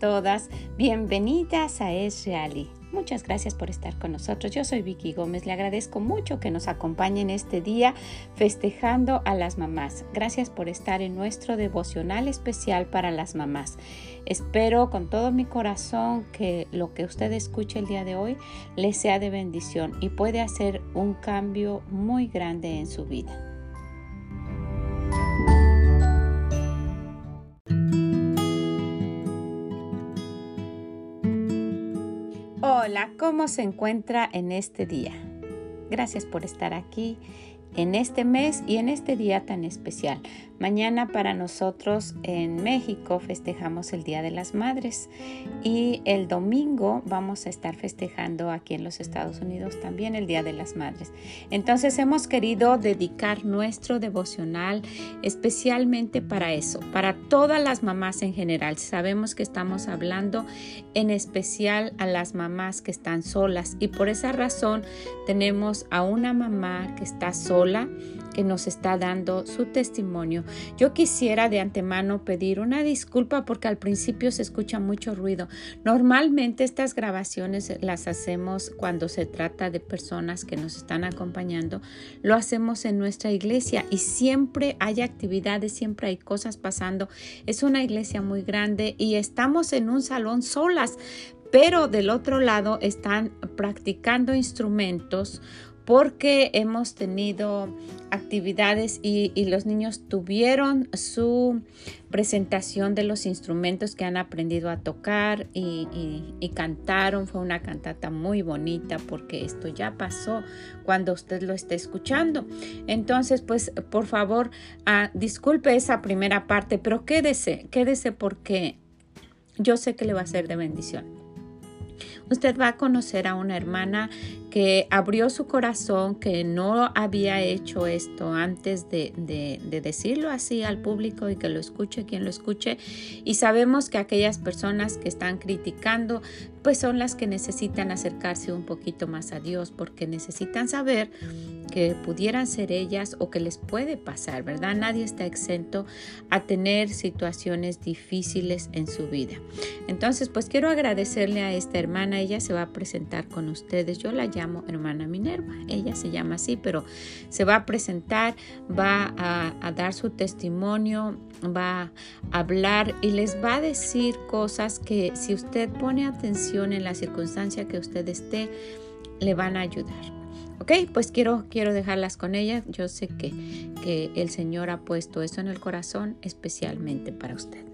todas, bienvenidas a Es Reali. Muchas gracias por estar con nosotros. Yo soy Vicky Gómez. Le agradezco mucho que nos acompañen este día festejando a las mamás. Gracias por estar en nuestro devocional especial para las mamás. Espero con todo mi corazón que lo que usted escuche el día de hoy le sea de bendición y puede hacer un cambio muy grande en su vida. ¿Cómo se encuentra en este día? Gracias por estar aquí en este mes y en este día tan especial. Mañana para nosotros en México festejamos el Día de las Madres y el domingo vamos a estar festejando aquí en los Estados Unidos también el Día de las Madres. Entonces hemos querido dedicar nuestro devocional especialmente para eso, para todas las mamás en general. Sabemos que estamos hablando en especial a las mamás que están solas y por esa razón tenemos a una mamá que está sola nos está dando su testimonio. Yo quisiera de antemano pedir una disculpa porque al principio se escucha mucho ruido. Normalmente estas grabaciones las hacemos cuando se trata de personas que nos están acompañando. Lo hacemos en nuestra iglesia y siempre hay actividades, siempre hay cosas pasando. Es una iglesia muy grande y estamos en un salón solas, pero del otro lado están practicando instrumentos porque hemos tenido actividades y, los niños tuvieron su presentación de los instrumentos que han aprendido a tocar y, cantaron. Fue una cantata muy bonita porque esto ya pasó cuando usted lo esté escuchando. Entonces, pues por favor, ah, disculpe esa primera parte, pero quédese, quédese porque yo sé que le va a ser de bendición. Usted va a conocer a una hermana que abrió su corazón, que no había hecho esto antes de, decirlo así al público y que lo escuche quien lo escuche. Y sabemos que aquellas personas que están criticando, pues son las que necesitan acercarse un poquito más a Dios porque necesitan saber que pudieran ser ellas o que les puede pasar, ¿verdad? Nadie está exento a tener situaciones difíciles en su vida. Entonces, pues quiero agradecerle a esta hermana, ella se va a presentar con ustedes, yo la llamo hermana Minerva, ella se llama así, pero se va a presentar, va a, dar su testimonio, va a hablar y les va a decir cosas que si usted pone atención en la circunstancia que usted esté, le van a ayudar. Ok, pues quiero, quiero dejarlas con ella. Yo sé que, que el Señor ha puesto eso en el corazón especialmente para usted.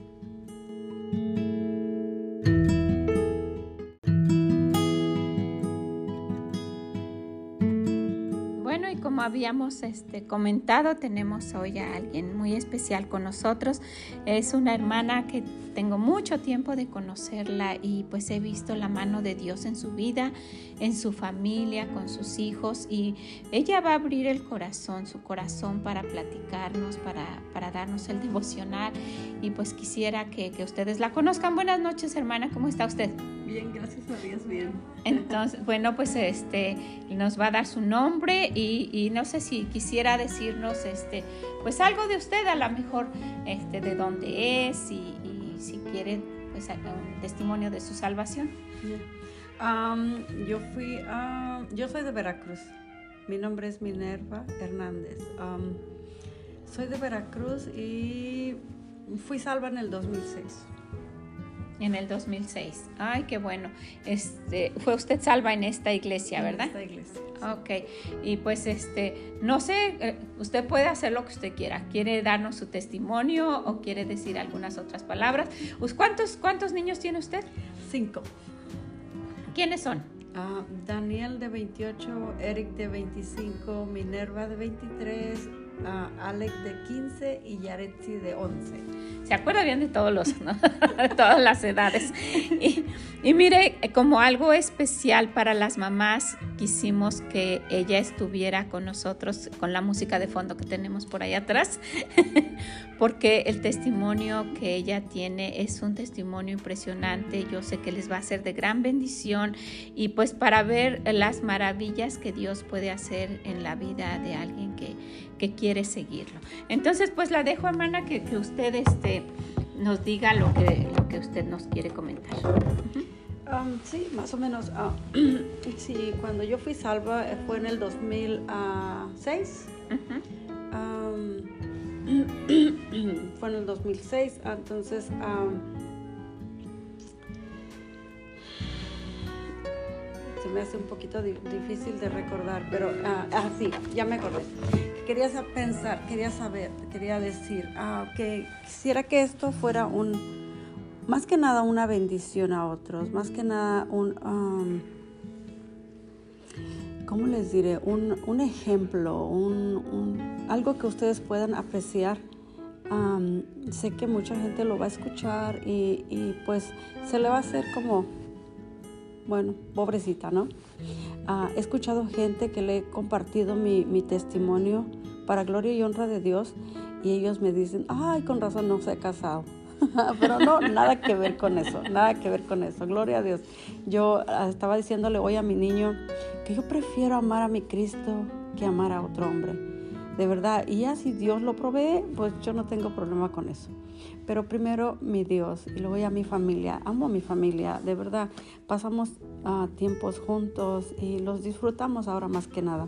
Bueno, y como habíamos este, comentado, tenemos hoy a alguien muy especial con nosotros. Es una hermana que tengo mucho tiempo de conocerla y pues he visto la mano de Dios en su vida, en su familia, con sus hijos y ella va a abrir el corazón, su corazón para platicarnos, para, para darnos el devocional y pues quisiera que, ustedes la conozcan. Buenas noches hermana, ¿cómo está usted? Bien, gracias a Dios, bien. Entonces, bueno, pues este nos va a dar su nombre y, no sé si quisiera decirnos este pues algo de usted, a lo mejor este de dónde es y, si quiere pues un testimonio de su salvación. yo fui, yo soy de Veracruz. Mi nombre es Minerva Hernández. soy de Veracruz y fui salva en el 2006. En el 2006. Ay, qué bueno. Este, fue usted salva en esta iglesia, ¿verdad? En esta iglesia. Ok. Y pues este, no sé, eh, usted puede hacer lo que usted quiera. ¿Quiere darnos su testimonio o quiere decir algunas otras palabras? ¿Cuántos, cuántos niños tiene usted? Cinco. ¿Quiénes son? Ah, Daniel de 28, Eric de 25, Minerva de 23, Alex de 15 y Yaretsi de 11. Se acuerda bien de todos los, de todas las edades. Y, y, mire, como algo especial para las mamás, quisimos que ella estuviera con nosotros con la música de fondo que tenemos por ahí atrás, porque el testimonio que ella tiene es un testimonio impresionante. Yo sé que les va a ser de gran bendición y pues para ver las maravillas que Dios puede hacer en la vida de alguien que que quiere seguirlo. Entonces, pues la dejo, hermana, que, que usted este, nos diga lo que, lo que usted nos quiere comentar. Um, sí, más o menos. Uh, sí, cuando yo fui salva eh, fue en el 2006. Um, fue en el 2006, entonces um, se me hace un poquito difícil de recordar, pero ah, sí, ya me acordé. Quería pensar, quería saber, quería decir uh, que quisiera que esto fuera un más que nada una bendición a otros, más que nada un, um, ¿cómo les diré? Un, ejemplo, un, algo que ustedes puedan apreciar. Um, sé que mucha gente lo va a escuchar y, pues se le va a hacer como, bueno, pobrecita, ¿no? Ah, he escuchado gente que le he compartido mi, mi testimonio para gloria y honra de Dios y ellos me dicen, ay, con razón no se ha casado. Pero no, nada que ver con eso, nada que ver con eso. Gloria a Dios. Yo ah, estaba diciéndole hoy a mi niño que yo prefiero amar a mi Cristo que amar a otro hombre. De verdad, y ya si Dios lo provee, pues yo no tengo problema con eso. Pero primero mi Dios y luego ya mi familia. Amo a mi familia, de verdad. Pasamos uh, tiempos juntos y los disfrutamos ahora más que nada.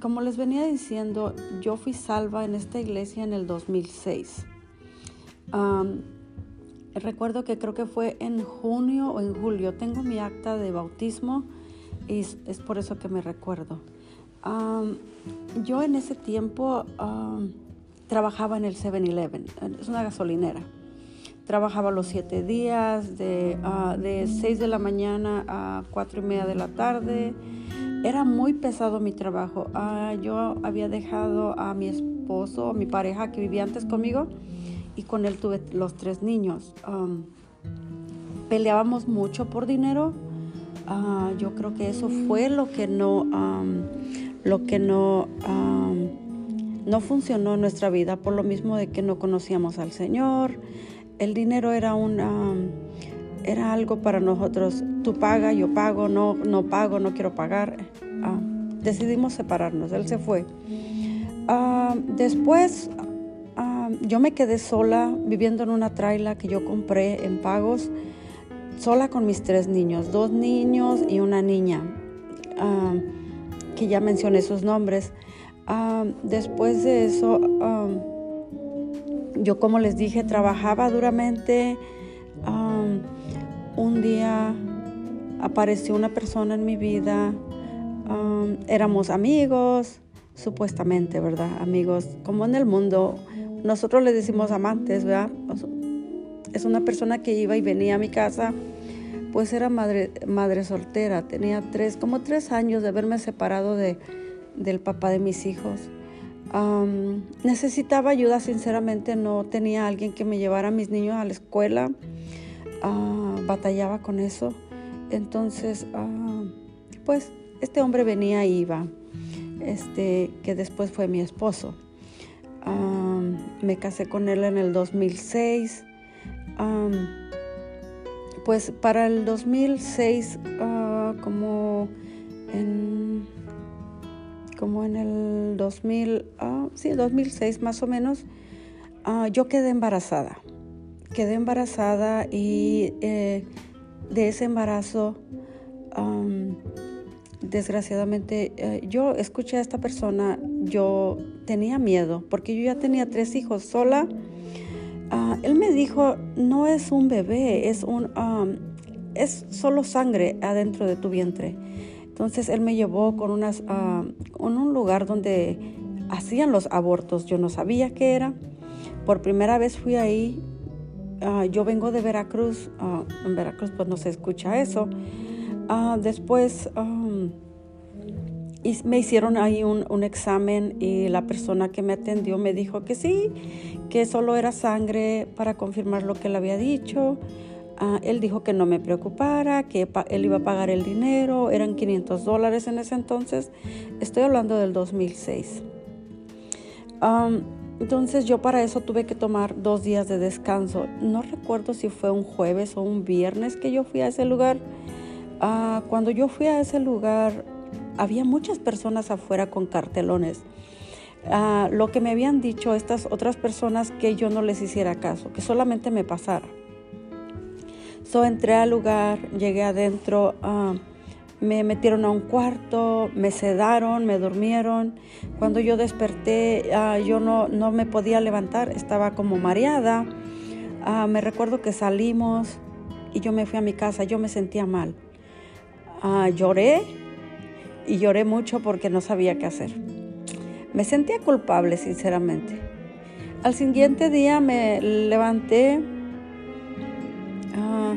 como les venía diciendo, yo fui salva en esta iglesia en el 2006 recuerdo que creo que fue en junio o en julio. Tengo mi acta de bautismo y es, por eso que me recuerdo. yo en ese tiempo trabajaba en el 7-Eleven, es una gasolinera. Trabajaba los siete días, de, uh, de 6 de la mañana a 4 y media de la tarde. Era muy pesado mi trabajo. Ah, yo había dejado a mi esposo, mi pareja que vivía antes conmigo, y con él tuve los tres niños. peleábamos mucho por dinero. Ah, yo creo que eso fue lo que no, lo que no, no funcionó en nuestra vida, por lo mismo de que no conocíamos al Señor. El dinero era un, era algo para nosotros. Tú paga, yo pago, no, no pago, no quiero pagar. Ah, decidimos separarnos. Él se fue. Ah, después yo me quedé sola viviendo en una traila que yo compré en pagos, sola con mis tres niños, dos niños y una niña, ah, que ya mencioné sus nombres. Después de eso, yo como les dije, trabajaba duramente. un día apareció una persona en mi vida, éramos amigos, supuestamente, ¿verdad? Amigos, como en el mundo nosotros le decimos amantes, ¿verdad? Es una persona que iba y venía a mi casa, pues era madre, madre soltera, tenía tres, como tres años de haberme separado de, del papá de mis hijos. necesitaba ayuda, sinceramente, no tenía alguien que me llevara a mis niños a la escuela, ah, batallaba con eso. Entonces, ah, pues este hombre venía y iba, este, que después fue mi esposo me casé con él en el 2006. pues para el 2006, ah, como en como en el 2000, uh, sí, 2006 más o menos, ah, yo quedé embarazada. Quedé embarazada y eh, de ese embarazo desgraciadamente, eh, yo escuché a esta persona, yo tenía miedo, porque yo ya tenía tres hijos sola. Ah, él me dijo, no es un bebé, es, un, es solo sangre adentro de tu vientre. Entonces él me llevó con, unas, con un lugar donde hacían los abortos. Yo no sabía qué era. Por primera vez fui ahí. Ah, yo vengo de Veracruz. Ah, en Veracruz pues no se escucha eso. después me hicieron ahí un, examen y la persona que me atendió me dijo que sí, que solo era sangre para confirmar lo que él había dicho. Ah, él dijo que no me preocupara, que él iba a pagar el dinero, eran 500 dólares en ese entonces. Estoy hablando del 2006. entonces yo para eso tuve que tomar dos días de descanso. No recuerdo si fue un jueves o un viernes que yo fui a ese lugar. Ah, cuando yo fui a ese lugar, había muchas personas afuera con cartelones. ah, lo que me habían dicho estas otras personas que yo no les hiciera caso, que solamente me pasara. So entré al lugar, llegué adentro, ah, me metieron a un cuarto, me sedaron, me durmieron. Cuando yo desperté, ah, yo no, no, me podía levantar, estaba como mareada. me recuerdo que salimos y yo me fui a mi casa, yo me sentía mal. lloré y lloré mucho porque no sabía qué hacer. Me sentía culpable, sinceramente. Al siguiente día me levanté. Ah,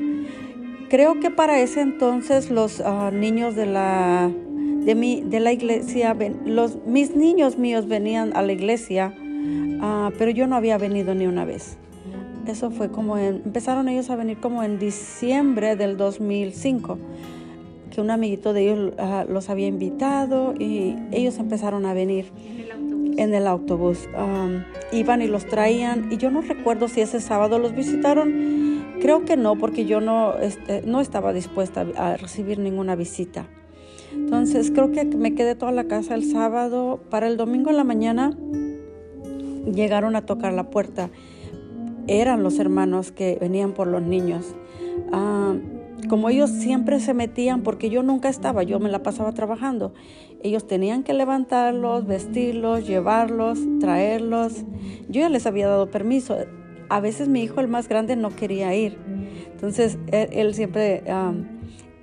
creo que para ese entonces los ah, niños de la, de, mi, de la iglesia, los, mis niños míos venían a la iglesia, ah, pero yo no había venido ni una vez. Eso fue como empezaron ellos a venir como en diciembre del 2005 que un amiguito de ellos ah, los había invitado y ellos empezaron a venir en el autobús. iban y los traían y yo no recuerdo si ese sábado los visitaron. Creo que no, porque yo no, este, no estaba dispuesta a recibir ninguna visita. Entonces creo que me quedé toda la casa el sábado. Para el domingo en la mañana llegaron a tocar la puerta. Eran los hermanos que venían por los niños como ellos siempre se metían, porque yo nunca estaba, yo me la pasaba trabajando, ellos tenían que levantarlos, vestirlos, llevarlos, traerlos. Yo ya les había dado permiso. A veces mi hijo, el más grande, no quería ir. Entonces, él, siempre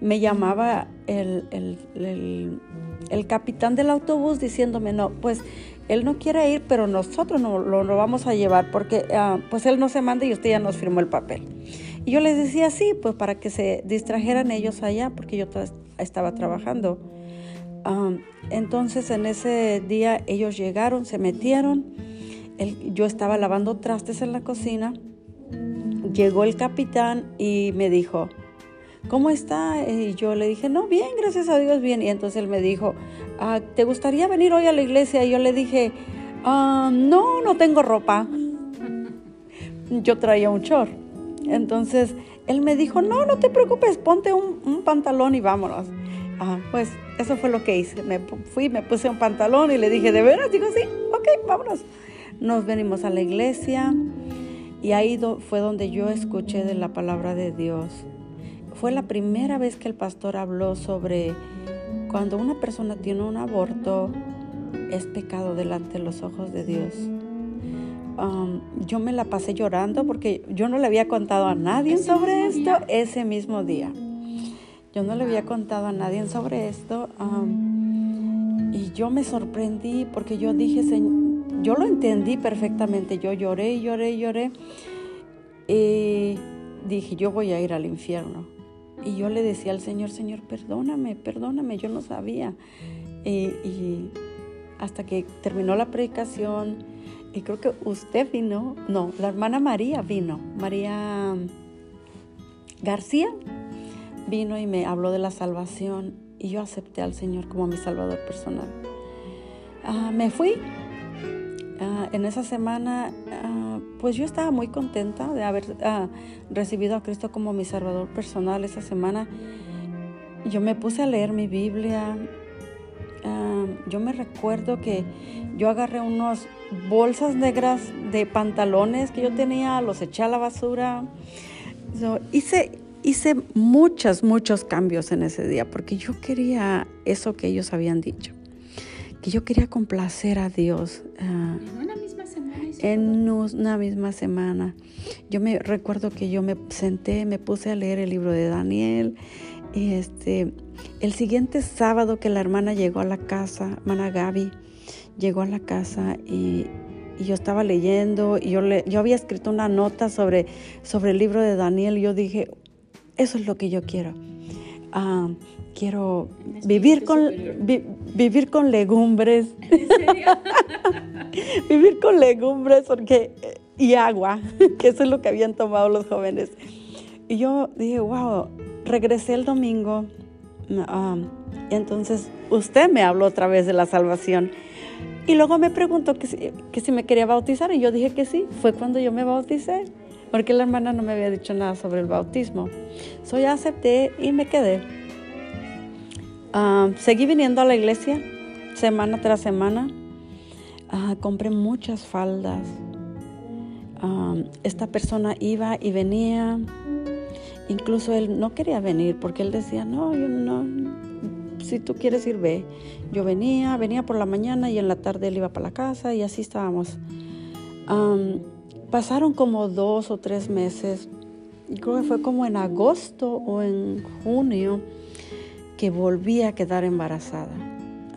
me llamaba el, el, capitán del autobús diciéndome, no, pues él no quiere ir, pero nosotros no, lo, vamos a llevar porque ah, pues él no se manda y usted ya nos firmó el papel. Y yo les decía sí, pues para que se distrajeran ellos allá, porque yo estaba trabajando. entonces en ese día ellos llegaron, se metieron, yo estaba lavando trastes en la cocina, llegó el capitán y me dijo, ¿cómo está? Y yo le dije, no, bien, gracias a Dios, bien. Y entonces él me dijo, ah, ¿te gustaría venir hoy a la iglesia? Y yo le dije, ah, no, no tengo ropa. Yo traía un short. Entonces él me dijo, no, no te preocupes, ponte un, pantalón y vámonos. Ah, pues eso fue lo que hice. Me fui, me puse un pantalón y le dije, ¿de veras? Digo, sí, ok, vámonos. Nos venimos a la iglesia y ahí fue donde yo escuché de la palabra de Dios. Fue la primera vez que el pastor habló sobre cuando una persona tiene un aborto, es pecado delante de los ojos de Dios. Um, yo me la pasé llorando porque yo no le había contado a nadie sobre esto ese mismo día. Yo no le había contado a nadie sobre esto um, y yo me sorprendí porque yo dije, yo lo entendí perfectamente. Yo lloré, lloré, lloré y dije, yo voy a ir al infierno. Y yo le decía al Señor, Señor, perdóname, perdóname, yo no sabía. y hasta que terminó la predicación, y creo que usted vino, no, la hermana María vino, María García vino y me habló de la salvación y yo acepté al Señor como mi salvador personal. Ah, me fui. Ah, en esa semana, ah, pues yo estaba muy contenta de haber recibido a Cristo como mi salvador personal esa semana. Yo me puse a leer mi Biblia. yo me recuerdo que yo agarré unos bolsas negras de pantalones que yo tenía, los eché a la basura. hice, hice muchos, muchos cambios en ese día porque yo quería eso que ellos habían dicho, que yo quería complacer a Dios. Ah, en una misma semana. En una misma semana. Yo me recuerdo que yo me senté, me puse a leer el libro de Daniel. Y este, el siguiente sábado que la hermana llegó a la casa, hermana Gaby, llegó a la casa y, yo estaba leyendo y yo, le, yo había escrito una nota sobre, sobre el libro de Daniel y yo dije, eso es lo que yo quiero. Ah, quiero vivir con, vivir con legumbres. vivir con legumbres porque, y agua, que eso es lo que habían tomado los jóvenes. Y yo dije, wow, regresé el domingo. Ah, entonces usted me habló otra vez de la salvación. Y luego me preguntó que si, que si me quería bautizar y yo dije que sí. Fue cuando yo me bauticé, porque la hermana no me había dicho nada sobre el bautismo. So ya acepté y me quedé. Ah, seguí viniendo a la iglesia semana tras semana. Ah, compré muchas faldas. Ah, esta persona iba y venía. Incluso él no quería venir porque él decía, no, yo no, si tú quieres ir, ve. Yo venía, venía por la mañana y en la tarde él iba para la casa y así estábamos. pasaron como dos o tres meses, creo que fue como en agosto o en junio, que volví a quedar embarazada.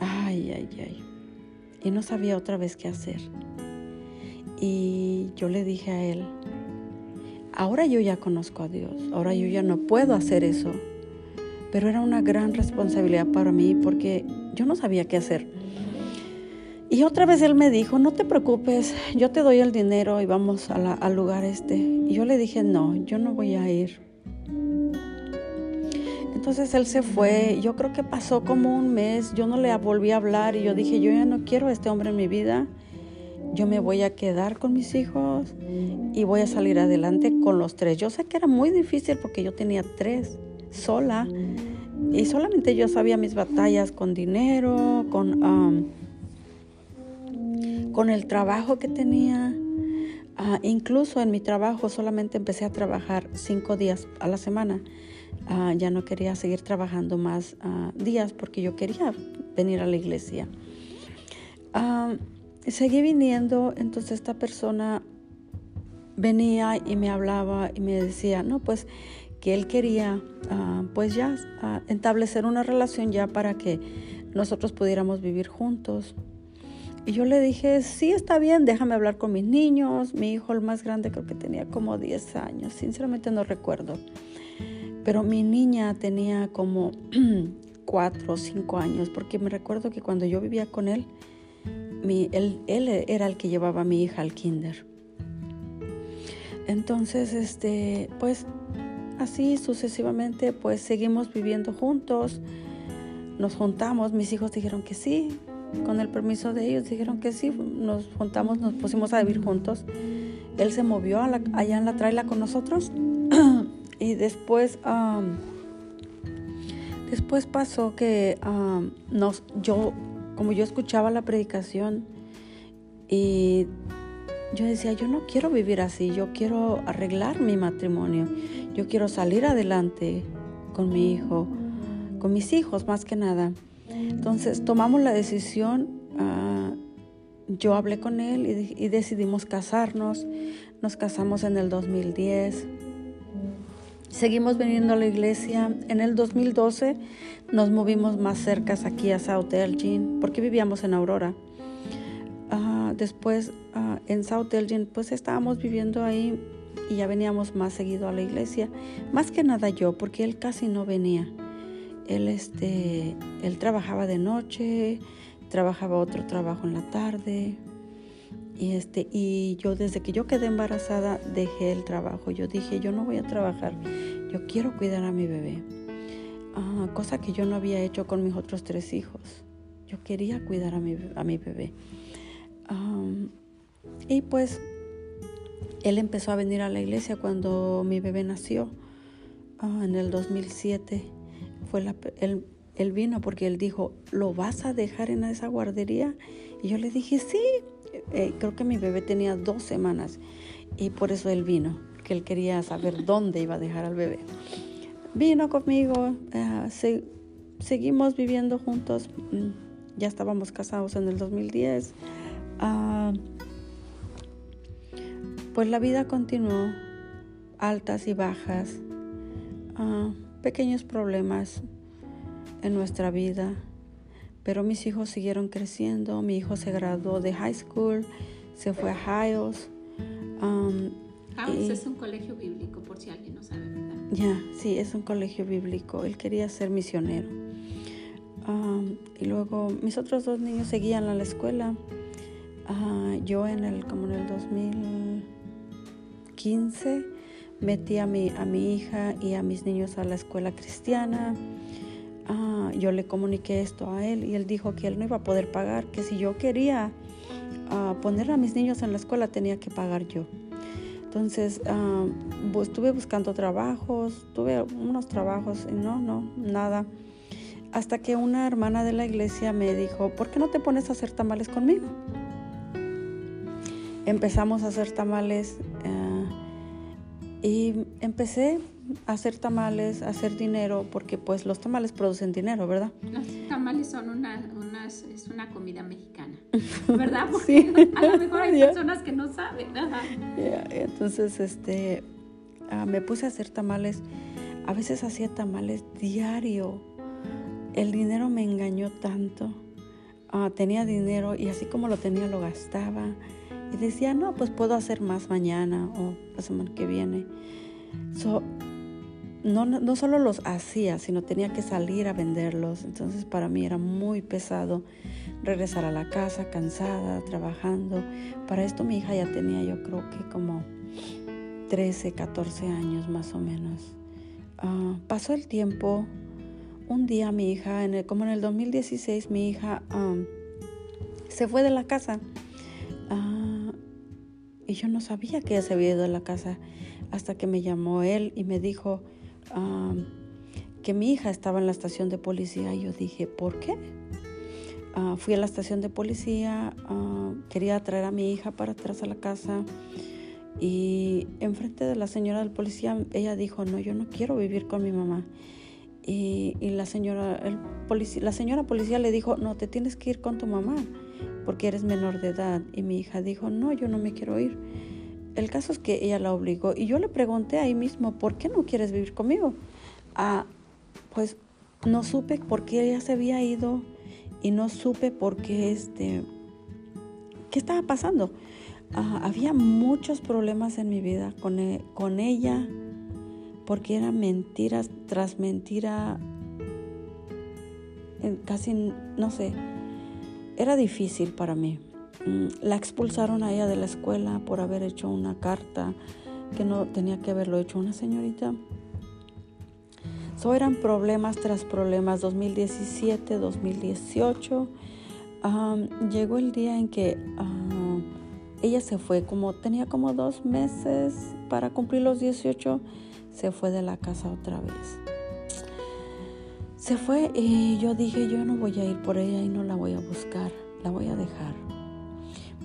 Ay, ay, ay y no sabía otra vez qué hacer. Y yo le dije a él, ahora yo ya conozco a Dios, ahora yo ya no puedo hacer eso, pero era una gran responsabilidad para mí porque yo no sabía qué hacer. Y otra vez él me dijo, no te preocupes, yo te doy el dinero y vamos al lugar este. Y yo le dije, no, yo no voy a ir. Entonces él se fue, yo creo que pasó como un mes, yo no le volví a hablar y yo dije, yo ya no quiero a este hombre en mi vida, yo me voy a quedar con mis hijos y voy a salir adelante con los tres. Yo sé que era muy difícil porque yo tenía tres sola y solamente yo sabía mis batallas con dinero, con, con el trabajo que tenía. Ah, incluso en mi trabajo solamente empecé a trabajar cinco días a la semana Ah, ya no quería seguir trabajando más ah, días porque yo quería venir a la iglesia. Ah, seguí viniendo, entonces esta persona venía y me hablaba y me decía, no, pues que él quería pues ya establecer una relación ya para que nosotros pudiéramos vivir juntos. Y yo le dije, sí, está bien, déjame hablar con mis niños. Mi hijo, el más grande, creo que tenía como 10 años, sinceramente no recuerdo. Pero mi niña tenía como cuatro o cinco años, porque me recuerdo que cuando yo vivía con él, él, era el que llevaba a mi hija al kinder. Entonces, este, pues así sucesivamente, pues seguimos viviendo juntos, nos juntamos, mis hijos dijeron que sí, con el permiso de ellos dijeron que sí, nos juntamos, nos pusimos a vivir juntos. Él se movió allá en la traila con nosotros Y después, después pasó que nos, yo, como yo escuchaba la predicación y yo decía, yo no quiero vivir así, yo quiero arreglar mi matrimonio, yo quiero salir adelante con mi hijo, con mis hijos más que nada. Entonces tomamos la decisión, ah, yo hablé con él y, y, decidimos casarnos, nos casamos en el 2010. Seguimos viniendo a la iglesia. En el 2012 nos movimos más cerca aquí a South Elgin porque vivíamos en Aurora. Ah, después ah, en South Elgin pues estábamos viviendo ahí y ya veníamos más seguido a la iglesia. Más que nada yo porque él casi no venía. Él, este, él trabajaba de noche, trabajaba otro trabajo en la tarde. Y, este, y yo desde que yo quedé embarazada dejé el trabajo. Yo dije, yo no voy a trabajar, yo quiero cuidar a mi bebé. Ah, cosa que yo no había hecho con mis otros tres hijos. Yo quería cuidar a mi, a mi bebé. y pues él empezó a venir a la iglesia cuando mi bebé nació. Ah, en el 2007 fue la, él, él vino porque él dijo, ¿lo vas a dejar en esa guardería? Y yo le dije, sí, eh, creo que mi bebé tenía dos semanas y por eso él vino, que él quería saber dónde iba a dejar al bebé. Vino conmigo, eh, seguimos viviendo juntos, mm, ya estábamos casados en el 2010. Ah, pues la vida continuó, altas y bajas, ah, pequeños problemas en nuestra vida pero mis hijos siguieron creciendo. Mi hijo se graduó de high school, se fue a Hiles. Um, es un colegio bíblico, por si alguien no sabe, ¿verdad? Ya, sí, es un colegio bíblico. Él quería ser misionero. Um, y luego mis otros dos niños seguían a la escuela. Uh, yo en el, como en el 2015 metí a mi, a mi hija y a mis niños a la escuela cristiana. Ah, yo le comuniqué esto a él y él dijo que él no iba a poder pagar, que si yo quería ah, poner a mis niños en la escuela tenía que pagar yo. Entonces ah, estuve buscando trabajos, tuve unos trabajos y no, no, nada. Hasta que una hermana de la iglesia me dijo, ¿por qué no te pones a hacer tamales conmigo? empezamos a hacer tamales y empecé hacer tamales, hacer dinero, porque pues los tamales producen dinero, ¿verdad? Los tamales son una, es una comida mexicana, ¿verdad? Porque a lo mejor hay personas que no saben. Entonces, este, ah, me puse a hacer tamales. A veces hacía tamales diario. El dinero me engañó tanto. Ah, tenía dinero y así como lo tenía lo gastaba. Y decía, no, pues puedo hacer más mañana o la semana que viene. No, no solo los hacía, sino tenía que salir a venderlos. Entonces para mí era muy pesado regresar a la casa cansada, trabajando. Para esto mi hija ya tenía yo creo que como 13, 14 años más o menos. Ah, pasó el tiempo. Un día mi hija, en como en el 2016, mi hija se fue de la casa. Ah, y yo no sabía que ella se había ido de la casa hasta que me llamó él y me dijo que mi hija estaba en la estación de policía. Y yo dije, ¿por qué? Ah, fui a la estación de policía, ah, quería traer a mi hija para atrás a la casa y enfrente de la señora del policía ella dijo, no, yo no quiero vivir con mi mamá. Y, la, señora, el policía, la señora policía le dijo, no, te tienes que ir con tu mamá porque eres menor de edad. Y mi hija dijo, no, yo no me quiero ir. El caso es que ella la obligó y yo le pregunté ahí mismo, ¿por qué no quieres vivir conmigo? Ah, pues no supe por qué ella se había ido y no supe por qué este, qué estaba pasando. Ah, había muchos problemas en mi vida con, e, con ella porque era mentiras tras mentira, casi, no sé, era difícil para mí. Mm, la expulsaron a ella de la escuela por haber hecho una carta que no tenía que haberlo hecho una señorita. So eran problemas tras problemas, 2017, 2018. llegó el día en que ah, ella se fue, como tenía como dos meses para cumplir los 18, se fue de la casa otra vez. Se fue y yo dije, yo no voy a ir por ella y no la voy a buscar, la voy a dejar.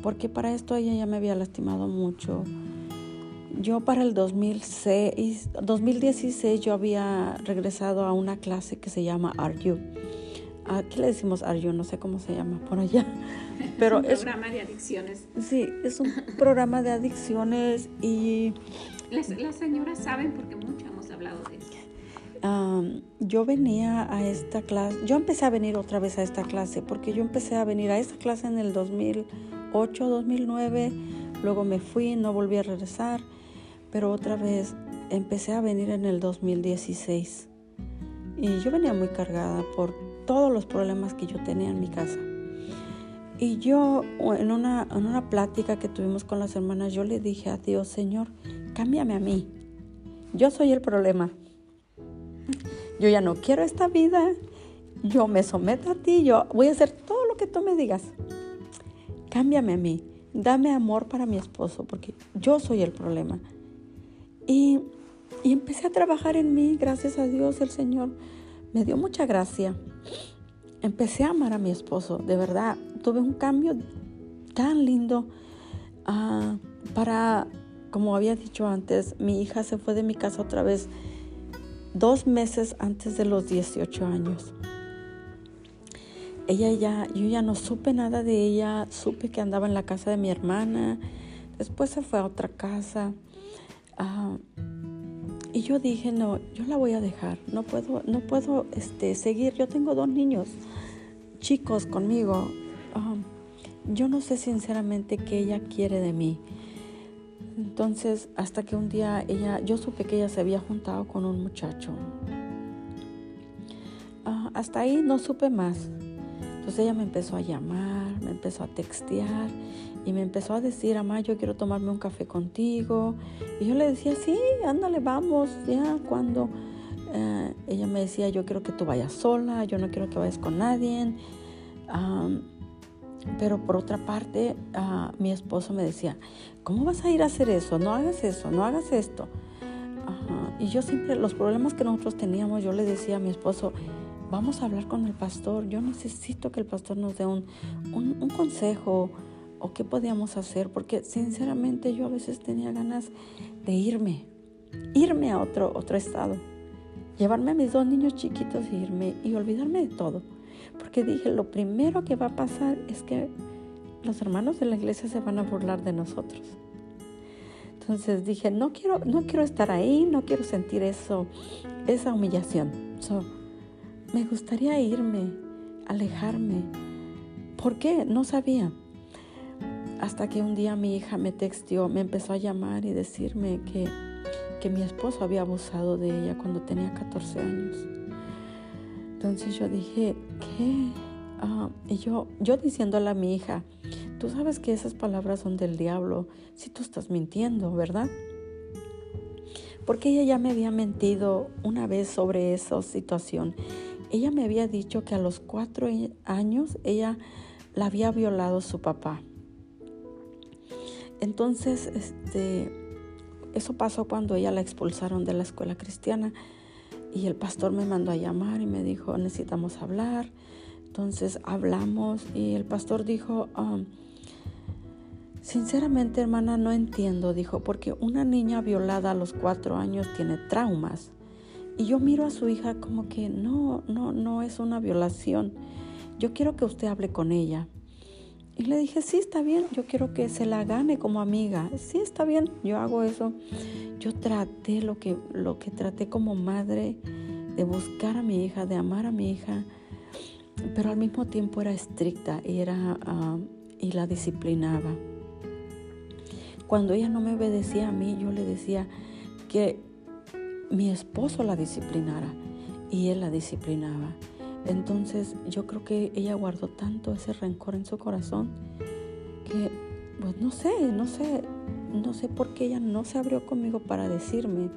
Porque para esto ella ya me había lastimado mucho. Yo para el 2006, 2016 yo había regresado a una clase que se llama Are You. Aquí le decimos Are You, no sé cómo se llama por allá. Pero es un programa de adicciones. Sí, es un programa de adicciones y... Las, señoras saben porque mucho hemos hablado de eso. Yo venía a esta clase, yo empecé a venir otra vez a esta clase porque yo empecé a venir a esta clase en el 2008, 2009, luego me fui, no volví a regresar, pero otra vez empecé a venir en el 2016 y yo venía muy cargada por todos los problemas que yo tenía en mi casa. Y yo en una, en una plática que tuvimos con las hermanas, yo le dije a Dios, Señor, cámbiame a mí. Yo soy el problema. Yo ya no quiero esta vida. Yo me someto a ti. Yo voy a hacer todo lo que tú me digas. Cámbiame a mí. Dame amor para mi esposo, porque yo soy el problema. Y, y empecé a trabajar en mí. Gracias a Dios, el Señor me dio mucha gracia empecé a amar a mi esposo, de verdad, tuve un cambio tan lindo ah, para, como había dicho antes, mi hija se fue de mi casa otra vez dos meses antes de los 18 años. Ella ya, yo ya no supe nada de ella, supe que andaba en la casa de mi hermana, después se fue a otra casa. Ah, y yo dije, no, yo la voy a dejar, no puedo, no puedo este, seguir. Yo tengo dos niños chicos conmigo. Um, yo no sé sinceramente qué ella quiere de mí. Entonces, hasta que un día ella, yo supe que ella se había juntado con un muchacho. Ah, hasta ahí no supe más. Entonces ella me empezó a llamar, me empezó a textear y me empezó a decir, mamá, yo quiero tomarme un café contigo. Y yo le decía, sí, ándale, vamos, ya, cuando eh, ella me decía, yo quiero que tú vayas sola, yo no quiero que vayas con nadie. pero por otra parte, ah, mi esposo me decía, ¿cómo vas a ir a hacer eso? No hagas eso, no hagas esto. Y yo siempre, los problemas que nosotros teníamos, yo le decía a mi esposo, vamos a hablar con el pastor, yo necesito que el pastor nos dé un, un consejo, o qué podíamos hacer, porque sinceramente yo a veces tenía ganas de irme, irme a otro, otro estado, llevarme a mis dos niños chiquitos e irme y olvidarme de todo. Porque dije, lo primero que va a pasar es que los hermanos de la iglesia se van a burlar de nosotros. Entonces dije, no quiero, no quiero estar ahí, no quiero sentir eso, esa humillación. me gustaría irme, alejarme. ¿Por qué? No sabía. Hasta que un día mi hija me textió, me empezó a llamar y decirme que, que mi esposo había abusado de ella cuando tenía 14 años. Entonces yo dije, ¿qué? Ah, y yo, yo diciéndole a mi hija, Tú sabes que esas palabras son del diablo si tú estás mintiendo, ¿verdad? Porque ella ya me había mentido una vez sobre esa situación. Ella me había dicho que a los cuatro años ella la había violado su papá. Entonces, este, eso pasó cuando ella la expulsaron de la escuela cristiana y el pastor me mandó a llamar y me dijo, necesitamos hablar. Entonces hablamos y el pastor dijo, um, Sinceramente, hermana, no entiendo, dijo, porque una niña violada a los cuatro años tiene traumas. Y yo miro a su hija como que no, no, no es una violación. Yo quiero que usted hable con ella. Y le dije, sí, está bien, yo quiero que se la gane como amiga. Sí, está bien, yo hago eso. Yo traté lo que, lo que traté como madre de buscar a mi hija, de amar a mi hija, pero al mismo tiempo era estricta era, ah, y la disciplinaba. Cuando ella no me obedecía a mí, yo le decía que mi esposo la disciplinara y él la disciplinaba. Entonces yo creo que ella guardó tanto ese rencor en su corazón que, pues no sé, no sé, no sé por qué ella no se abrió conmigo para decirme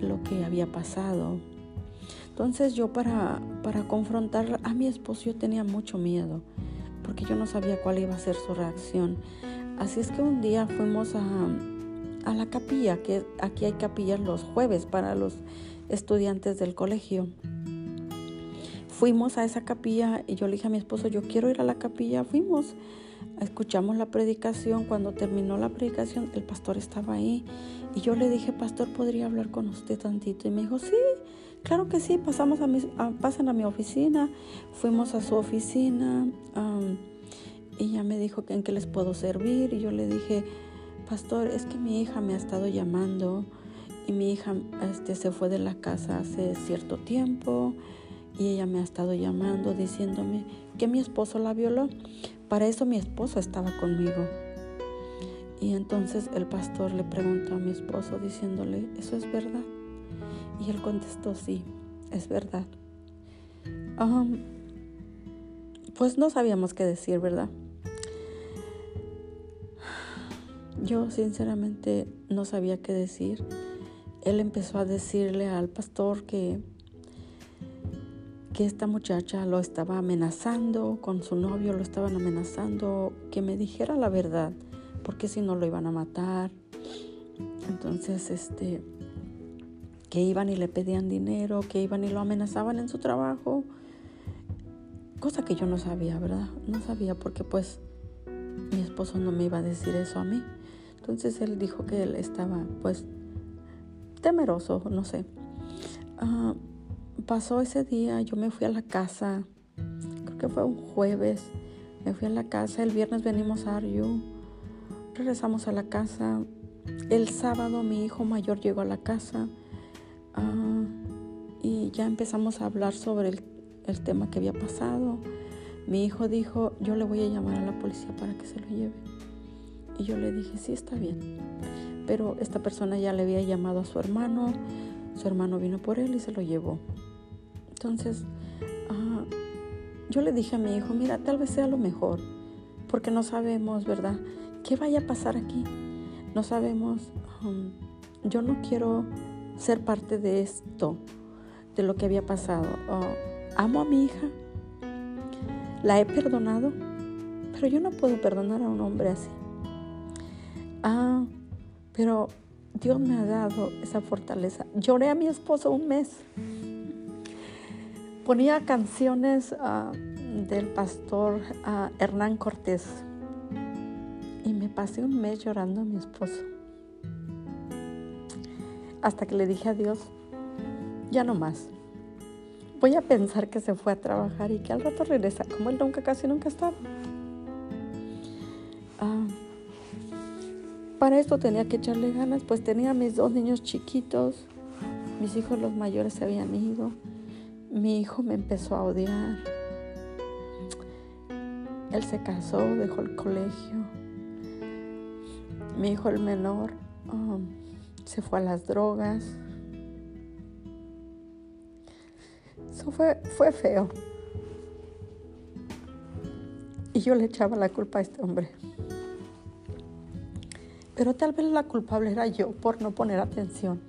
lo que había pasado. Entonces yo para, para confrontar a mi esposo yo tenía mucho miedo porque yo no sabía cuál iba a ser su reacción. Así es que un día fuimos a, la capilla, que aquí hay capillas los jueves para los estudiantes del colegio. Fuimos a esa capilla y yo le dije a mi esposo, yo quiero ir a la capilla. Fuimos, escuchamos la predicación. Cuando terminó la predicación, el pastor estaba ahí. Y yo le dije, pastor, ¿podría hablar con usted tantito? Y me dijo, sí, claro que sí, pasamos a mi, a mi oficina. Fuimos a su oficina ya me dijo que en qué les puedo servir y yo le dije, pastor, es que mi hija me ha estado llamando y mi hija este, se fue de la casa hace cierto tiempo y ella me ha estado llamando diciéndome que mi esposo la violó. Para eso mi esposo estaba conmigo. Y entonces el pastor le preguntó a mi esposo diciéndole, ¿eso es verdad? Y él contestó, sí, es verdad. pues no sabíamos qué decir, ¿verdad? Yo sinceramente no sabía qué decir. Él empezó a decirle al pastor que, que esta muchacha lo estaba amenazando, con su novio lo estaban amenazando, que me dijera la verdad, porque si no lo iban a matar. Entonces, este, que iban y le pedían dinero, que iban y lo amenazaban en su trabajo. Cosa que yo no sabía, ¿verdad? No sabía porque pues mi esposo no me iba a decir eso a mí. Entonces él dijo que él estaba pues temeroso, no sé. Ah, pasó ese día, yo me fui a la casa, creo que fue un jueves, me fui a la casa, el viernes venimos a Arju, regresamos a la casa, el sábado mi hijo mayor llegó a la casa ah, y ya empezamos a hablar sobre el tema que había pasado. Mi hijo dijo, yo le voy a llamar a la policía para que se lo lleve. Y yo le dije, sí, está bien. Pero esta persona ya le había llamado a su hermano, su hermano vino por él y se lo llevó. Entonces, ah, yo le dije a mi hijo, mira, tal vez sea lo mejor, porque no sabemos, ¿verdad? ¿Qué vaya a pasar aquí? No sabemos. Um, yo no quiero ser parte de esto, de lo que había pasado. Oh, amo a mi hija, la he perdonado, pero yo no puedo perdonar a un hombre así. Ah, pero Dios me ha dado esa fortaleza. Lloré a mi esposo un mes. Ponía canciones ah, del pastor ah, Hernán Cortés. Y me pasé un mes llorando a mi esposo. Hasta que le dije a Dios, ya no más. Voy a pensar que se fue a trabajar y que al rato regresa, como él nunca, casi nunca estaba. Ah, para esto tenía que echarle ganas, pues tenía mis dos niños chiquitos, mis hijos los mayores se habían ido, mi hijo me empezó a odiar, él se casó, dejó el colegio, mi hijo el menor um, se fue a las drogas. Eso fue, fue feo. Y yo le echaba la culpa a este hombre. Pero tal vez la culpable era yo por no poner atención.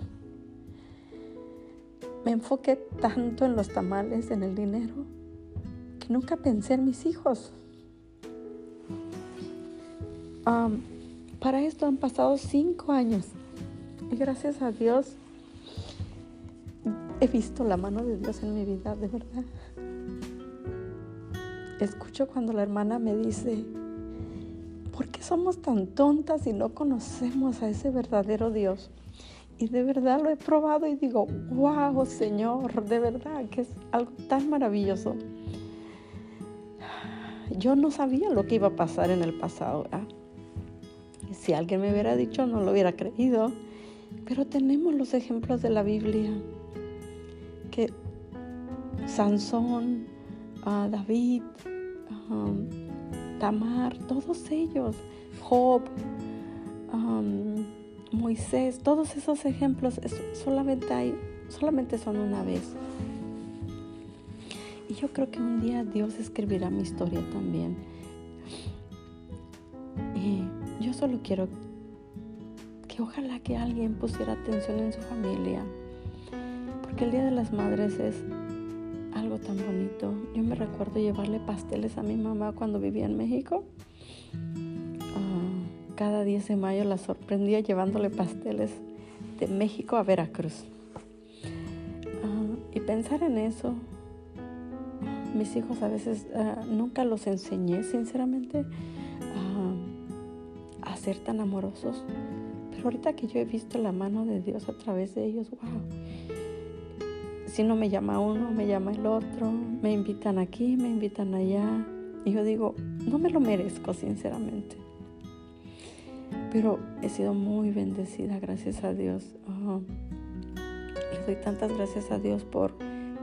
Me enfoqué tanto en los tamales, en el dinero, que nunca pensé en mis hijos. para esto han pasado cinco años y gracias a Dios he visto la mano de Dios en mi vida, de verdad. Escucho cuando la hermana me dice, ¿por qué somos tan tontas y no conocemos a ese verdadero Dios? Y de verdad lo he probado y digo, wow, Señor, de verdad que es algo tan maravilloso. Yo no sabía lo que iba a pasar en el pasado. Si alguien me hubiera dicho, no lo hubiera creído. Pero tenemos los ejemplos de la Biblia. Que Sansón, uh, David, um, Tamar, todos ellos, Job, Moisés, todos esos ejemplos solamente hay, solamente son una vez. Y yo creo que un día Dios escribirá mi historia también. Y yo solo quiero que ojalá que alguien pusiera atención en su familia, porque el Día de las Madres es me recuerdo llevarle pasteles a mi mamá cuando vivía en México. Ah, cada 10 de mayo la sorprendía llevándole pasteles de México a Veracruz. Ah, y pensar en eso, mis hijos a veces ah, nunca los enseñé, sinceramente, a ser tan amorosos. Pero ahorita que yo he visto la mano de Dios a través de ellos, wow si no me llama uno, me llama el otro, me invitan aquí, me invitan allá. Y yo digo, no me lo merezco, sinceramente. Pero he sido muy bendecida, gracias a Dios. Oh, le doy tantas gracias a Dios por,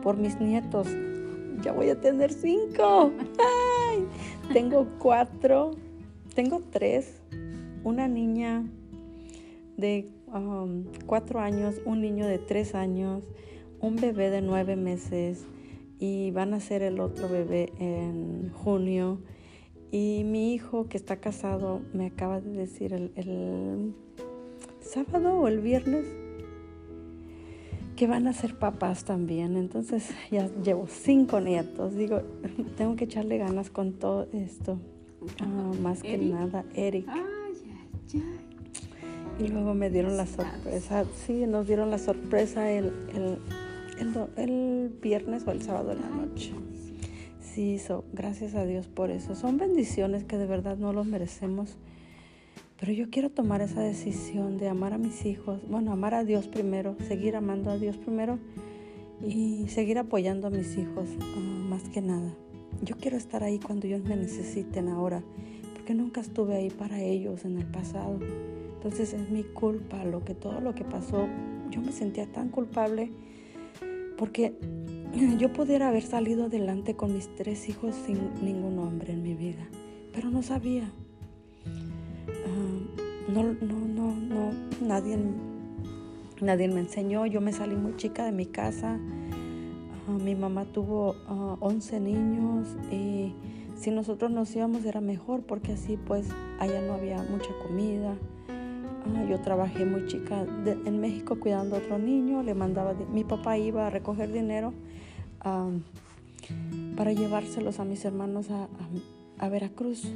por mis nietos. Ya voy a tener cinco. Tengo cuatro, tengo tres. Una niña de um, cuatro años, un niño de tres años un bebé de nueve meses y van a ser el otro bebé en junio. Y mi hijo que está casado me acaba de decir el, sábado o el viernes que van a ser papás también. Entonces ya llevo cinco nietos. Digo, tengo que echarle ganas con todo esto. Ah, más que nada, Eric. Y luego me dieron la sorpresa. Sí, nos dieron la sorpresa el el, viernes o el sábado en la noche. Sí, gracias a Dios por eso. Son bendiciones que de verdad no los merecemos. Pero yo quiero tomar esa decisión de amar a mis hijos, bueno, amar a Dios primero, seguir amando a Dios primero y seguir apoyando a mis hijos ah, más que nada. Yo quiero estar ahí cuando ellos me necesiten ahora, porque nunca estuve ahí para ellos en el pasado. Entonces es mi culpa lo que todo lo que pasó. Yo me sentía tan culpable porque yo pudiera haber salido adelante con mis tres hijos sin ningún hombre en mi vida, pero no sabía. Ah, no, no, no, no, nadie, nadie me enseñó. Yo me salí muy chica de mi casa. Ah, mi mamá tuvo 11 ah, niños y si nosotros nos íbamos era mejor porque así pues allá no había mucha comida. Ah, yo trabajé muy chica en México cuidando a otro niño, le mandaba, mi papá iba a recoger dinero para llevárselos a mis hermanos a, Veracruz.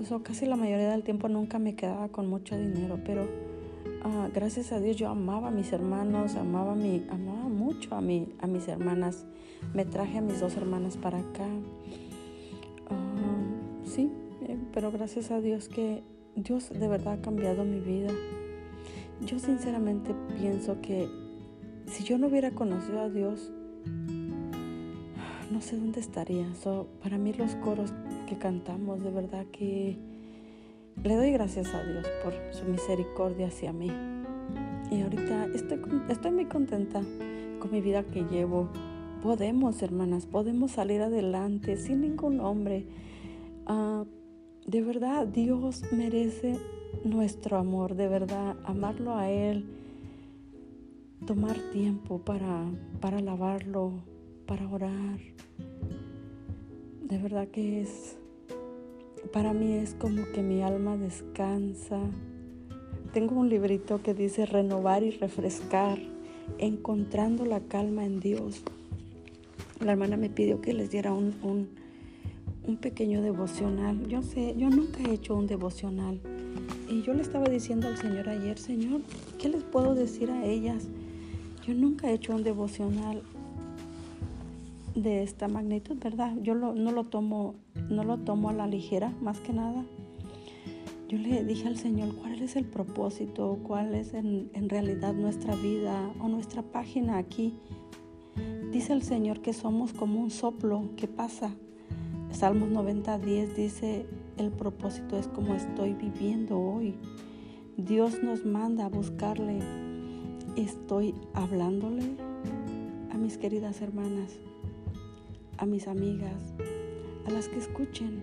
Eso casi la mayoría del tiempo nunca me quedaba con mucho dinero, pero ah, gracias a Dios yo amaba a mis hermanos, amaba, mi, amaba mucho a, mi, a mis hermanas. Me traje a mis dos hermanas para acá. Ah, sí, Eh, pero gracias a Dios que Dios de verdad ha cambiado mi vida. Yo sinceramente pienso que si yo no hubiera conocido a Dios, no sé dónde estaría. para mí los coros que cantamos, de verdad que le doy gracias a Dios por su misericordia hacia mí. Y ahorita estoy, estoy muy contenta con mi vida que llevo. Podemos, hermanas, podemos salir adelante sin ningún hombre. Ah, de verdad, Dios merece nuestro amor, de verdad, amarlo a Él, tomar tiempo para, para alabarlo, para orar. De verdad que es, para mí es como que mi alma descansa. Tengo un librito que dice renovar y refrescar, encontrando la calma en Dios. La hermana me pidió que les diera un, un, un pequeño devocional. Yo sé, yo nunca he hecho un devocional. Y yo le estaba diciendo al Señor ayer, Señor, ¿qué les puedo decir a ellas? Yo nunca he hecho un devocional de esta magnitud, ¿verdad? Yo no lo tomo, no lo tomo a la ligera, más que nada. Yo le dije al Señor, ¿cuál es el propósito? ¿Cuál es en, en realidad nuestra vida o nuestra página aquí? Dice el Señor que somos como un soplo que pasa. Salmos 90, 10 dice, el propósito es como estoy viviendo hoy. Dios nos manda a buscarle. Estoy hablándole a mis queridas hermanas a mis amigas, a las que escuchen.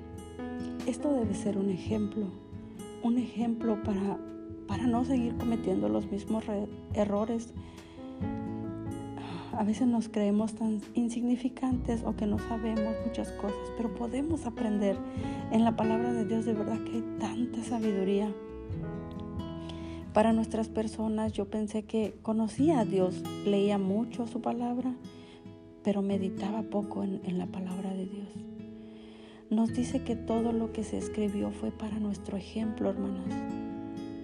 Esto debe ser un ejemplo, un ejemplo para, para no seguir cometiendo los mismos errores. A veces nos creemos tan insignificantes o que no sabemos muchas cosas, pero podemos aprender. En la palabra de Dios de verdad que hay tanta sabiduría. Para nuestras personas yo pensé que conocía a Dios, leía mucho su palabra, pero meditaba poco en, la palabra de Dios. Nos dice que todo lo que se escribió fue para nuestro ejemplo, hermanas.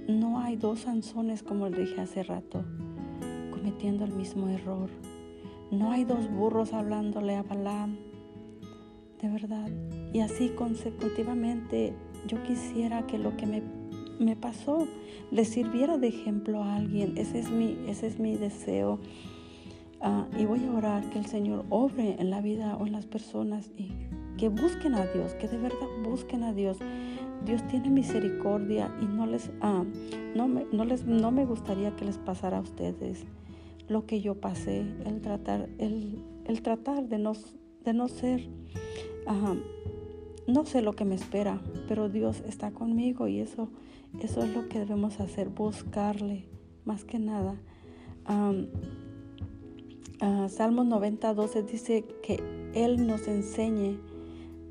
No hay dos Sansones, como le dije hace rato, cometiendo el mismo error. No hay dos burros hablándole a Balaam. De verdad. Y así consecutivamente yo quisiera que lo que me, me pasó le sirviera de ejemplo a alguien. Ese es mi, ese es mi deseo Ah, y voy a orar que el Señor obre en la vida o en las personas y que busquen a Dios, que de verdad busquen a Dios. Dios tiene misericordia y no les, ah, no, me, no, les, no me gustaría que les pasara a ustedes lo que yo pasé, el tratar, el, el tratar de no, de no ser, no sé lo que me espera, pero Dios está conmigo y eso, eso es lo que debemos hacer, buscarle más que nada. Uh, Salmos 90, 12 dice que Él nos enseñe.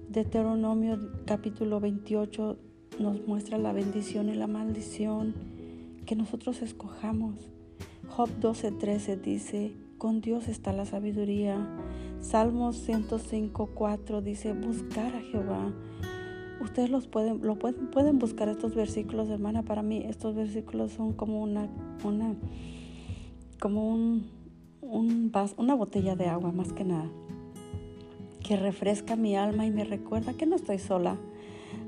Deuteronomio capítulo 28 nos muestra la bendición y la maldición que nosotros escojamos. Job 12, 13 dice, con Dios está la sabiduría. Salmos 105, 4 dice, buscar a Jehová. Ustedes los pueden, lo pueden, pueden buscar estos versículos, hermana. Para mí estos versículos son como una, una, como un una botella de agua más que nada, que refresca mi alma y me recuerda que no estoy sola.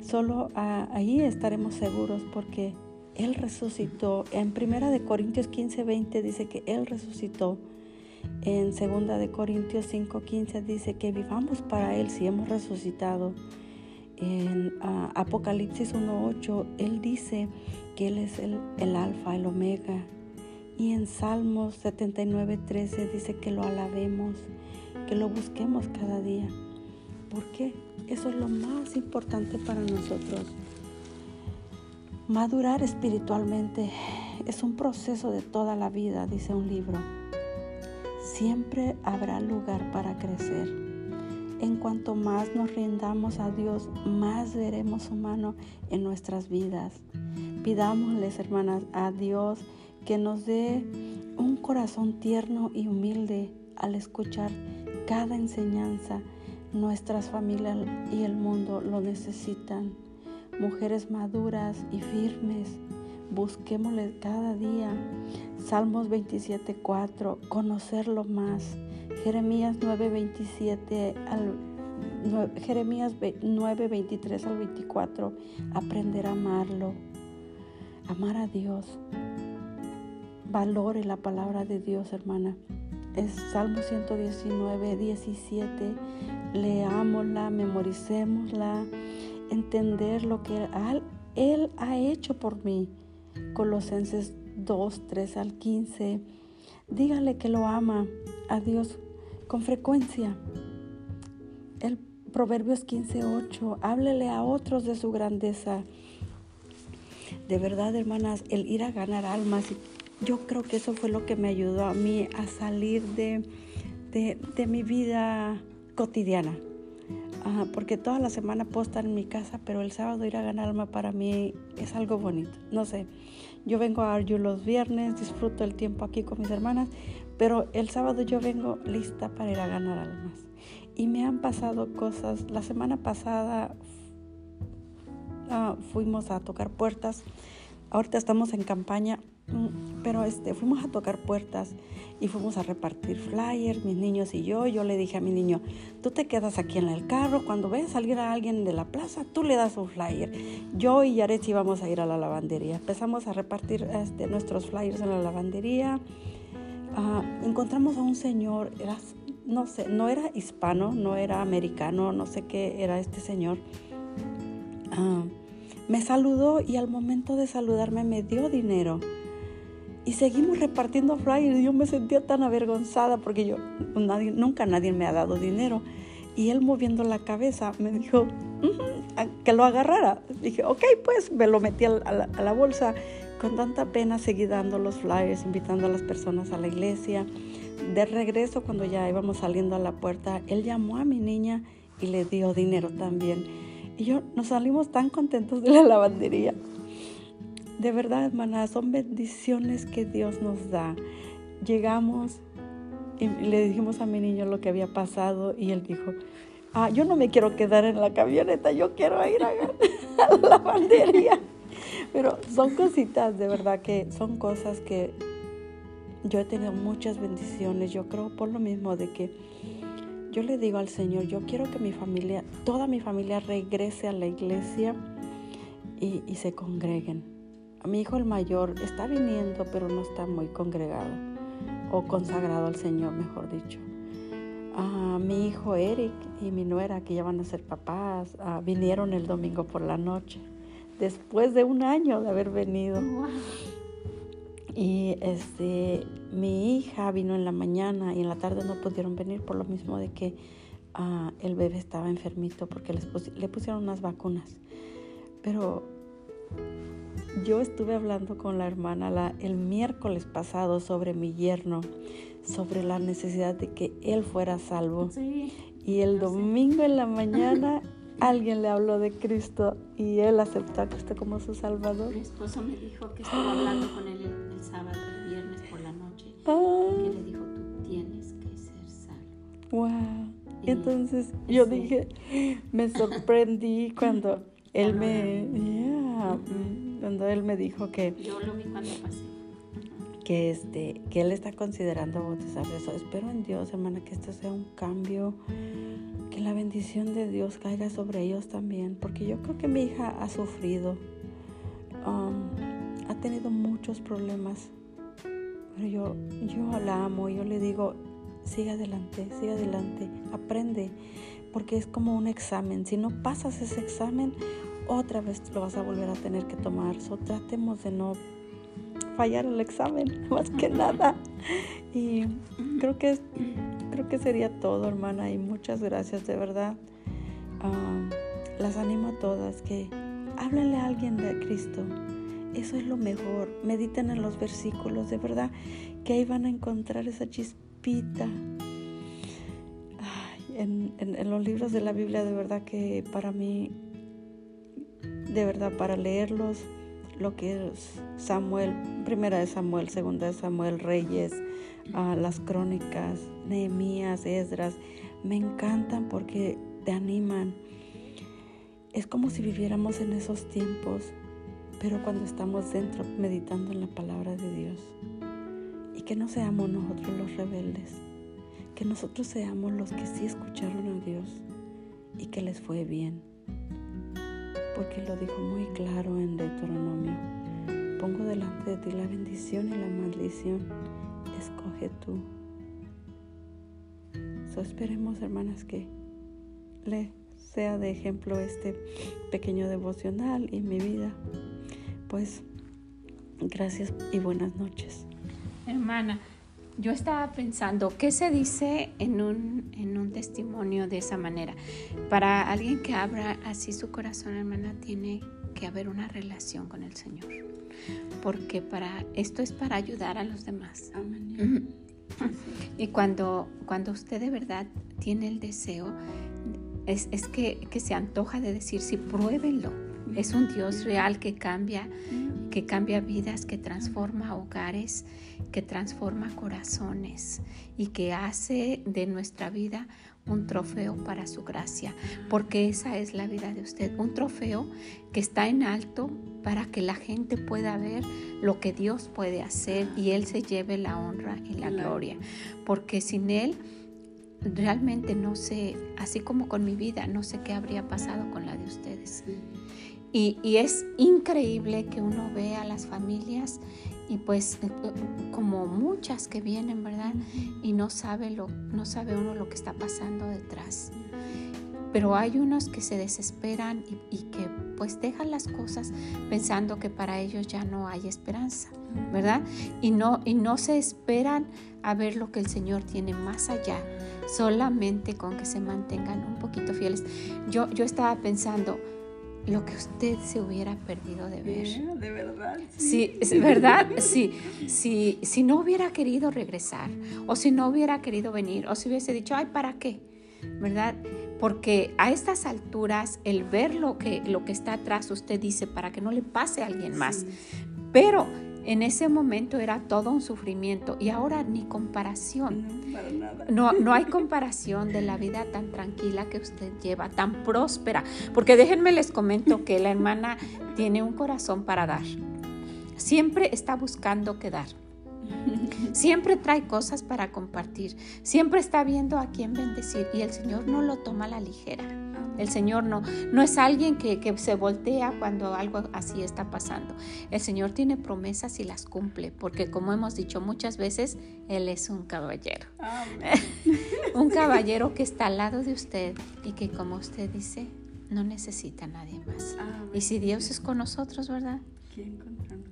Solo ahí estaremos seguros porque Él resucitó. En Primera de Corintios 15, 20 dice que Él resucitó. En Segunda de Corintios 5, 15 dice que vivamos para Él si hemos resucitado. En Apocalipsis 1, 8 Él dice que Él es el, el alfa, el omega, y en Salmos 79, 13 dice que lo alabemos, que lo busquemos cada día. ¿Por qué? Eso es lo más importante para nosotros. Madurar espiritualmente es un proceso de toda la vida, dice un libro. Siempre habrá lugar para crecer. En cuanto más nos rindamos a Dios, más veremos su mano en nuestras vidas. Pidámosles, hermanas, a Dios que nos dé un corazón tierno y humilde al escuchar cada enseñanza. Nuestras familias y el mundo lo necesitan. Mujeres maduras y firmes, busquémosle cada día. Salmos 27.4, conocerlo más. Jeremías 9.27 al Jeremías 9, 23 al 24, aprender a amarlo, amar a Dios. Valore la palabra de Dios, hermana. Es Salmo 119, 17. Leámosla, memoricémosla, entender lo que Él ha hecho por mí. Colosenses 2, 3 al 15. Dígale que lo ama a Dios con frecuencia. El Proverbios 15:8, háblele a otros de su grandeza. De verdad, hermanas, el ir a ganar almas, yo creo que eso fue lo que me ayudó a mí a salir de, de, mi vida cotidiana. Porque toda la semana puedo en mi casa, pero el sábado ir a ganar alma para mí es algo bonito. No sé, yo vengo a Arju los viernes, disfruto el tiempo aquí con mis hermanas, pero el sábado yo vengo lista para ir a ganar almas y me han pasado cosas. La semana pasada ah, fuimos a tocar puertas. Ahorita estamos en campaña, pero este, fuimos a tocar puertas y fuimos a repartir flyers, mis niños y yo. Yo le dije a mi niño, tú te quedas aquí en el carro, cuando veas salir a alguien de la plaza, tú le das un flyer. Yo y Yaret íbamos a ir a la lavandería. Empezamos a repartir este, nuestros flyers en la lavandería. Ah, encontramos a un señor, era no sé, no era hispano, no era americano, no sé qué era este señor. Ah, me saludó y al momento de saludarme me dio dinero. Y seguimos repartiendo flyers. Yo me sentía tan avergonzada porque yo nunca nadie me ha dado dinero. Y él moviendo la cabeza me dijo que lo agarrara. Dije, ok, pues me lo metí a la, a la bolsa. Con tanta pena seguí dando los flyers, invitando a las personas a la iglesia. De regreso, cuando ya íbamos saliendo a la puerta, él llamó a mi niña y le dio dinero también. Y yo nos salimos tan contentos de la lavandería. De verdad, hermana, son bendiciones que Dios nos da. Llegamos y le dijimos a mi niño lo que había pasado y él dijo, ah, yo no me quiero quedar en la camioneta, yo quiero ir a, la lavandería. Pero son cositas, de verdad que son cosas que yo he tenido muchas bendiciones. Yo creo por lo mismo de que yo le digo al Señor, yo quiero que mi familia, toda mi familia regrese a la iglesia y, se congreguen. Mi hijo el mayor está viniendo, pero no está muy congregado o consagrado al Señor, mejor dicho. mi hijo Eric y mi nuera, que ya van a ser papás, ah, vinieron el domingo por la noche, después de un año de haber venido. Y este, mi hija vino en la mañana y en la tarde no pudieron venir por lo mismo de que ah, el bebé estaba enfermito porque les le pusieron unas vacunas. Pero yo estuve hablando con la hermana la, el miércoles pasado sobre mi yerno, sobre la necesidad de que él fuera salvo. y el domingo en la mañana alguien le habló de Cristo y él aceptó a Cristo como su Salvador. Mi esposo me dijo que estuvo hablando con él el, sábado, el viernes por la noche, ah. que le dijo, tú tienes que ser salvo. Wow. Entonces yo dije, me sorprendí cuando él me, cuando él me dijo que... Yo lo vi cuando pasé. Que, este, que él está considerando bautizarse. Eso. Espero en Dios, hermana, que esto sea un cambio que la bendición de Dios caiga sobre ellos también, porque yo creo que mi hija ha sufrido, um, ha tenido muchos problemas, pero yo, yo la amo, yo le digo, sigue adelante, sigue adelante, aprende, porque es como un examen, si no pasas ese examen, otra vez lo vas a volver a tener que tomar, so tratemos de no fallar el examen, más que nada, y creo que creo que sería todo, hermana, y muchas gracias, de verdad. las animo a todas que háblenle a alguien de Cristo. Eso es lo mejor. Mediten en los versículos, de verdad, que ahí van a encontrar esa chispita. en, en los libros de la Biblia, de verdad que para mí, de verdad, para leerlos, lo que es Samuel, primera de Samuel, segunda de Samuel, Reyes, las crónicas, Nehemías, Esdras, me encantan porque te animan. Es como si viviéramos en esos tiempos, pero cuando estamos dentro meditando en la palabra de Dios. Y que no seamos nosotros los rebeldes, que nosotros seamos los que sí escucharon a Dios y que les fue bien. Porque lo dijo muy claro en Deuteronomio. Pongo delante de ti la bendición y la maldición. Escoge tú. So esperemos, hermanas, que le sea de ejemplo este pequeño devocional y mi vida. Pues gracias y buenas noches. Hermana, yo estaba pensando, ¿qué se dice en un, en un testimonio de esa manera? Para alguien que abra así su corazón, hermana, tiene que haber una relación con el Señor. Porque para esto es para ayudar a los demás. Amén. Y cuando, cuando usted de verdad tiene el deseo, es, es que, que, se antoja de decir, sí, pruébenlo. Es un Dios real que cambia, que cambia vidas, que transforma hogares, que transforma corazones y que hace de nuestra vida un trofeo para su gracia, porque esa es la vida de usted, un trofeo que está en alto para que la gente pueda ver lo que Dios puede hacer y Él se lleve la honra y la gloria, porque sin Él realmente no sé, así como con mi vida, no sé qué habría pasado con la de ustedes. Y, y es increíble que uno vea a las familias y pues eh, como muchas que vienen, ¿verdad? Y no sabe lo no sabe uno lo que está pasando detrás. Pero hay unos que se desesperan y, que pues dejan las cosas pensando que para ellos ya no hay esperanza, ¿verdad? Y no, y no se esperan a ver lo que el Señor tiene más allá, solamente con que se mantengan un poquito fieles. Yo, yo estaba pensando, lo que usted se hubiera perdido de ver. De verdad. Sí, es verdad, sí. Si, si no hubiera querido regresar, o si no hubiera querido venir, o si hubiese dicho, ay, ¿para qué? ¿Verdad? Porque a estas alturas, el ver lo que, lo que está atrás, usted dice, para que no le pase a alguien más. Pero en ese momento era todo un sufrimiento y ahora ni comparación. No, No, hay comparación de la vida tan tranquila que usted lleva, tan próspera. Porque déjenme les comento que la hermana tiene un corazón para dar. Siempre está buscando qué dar. Siempre trae cosas para compartir. Siempre está viendo a quién bendecir y el Señor no lo toma a la ligera. El Señor no, no es alguien que, se voltea cuando algo así está pasando. El Señor tiene promesas y las cumple, porque como hemos dicho muchas veces, Él es un caballero. un caballero que está al lado de usted y que como usted dice, no necesita a nadie más. Y si Dios es con nosotros, ¿verdad?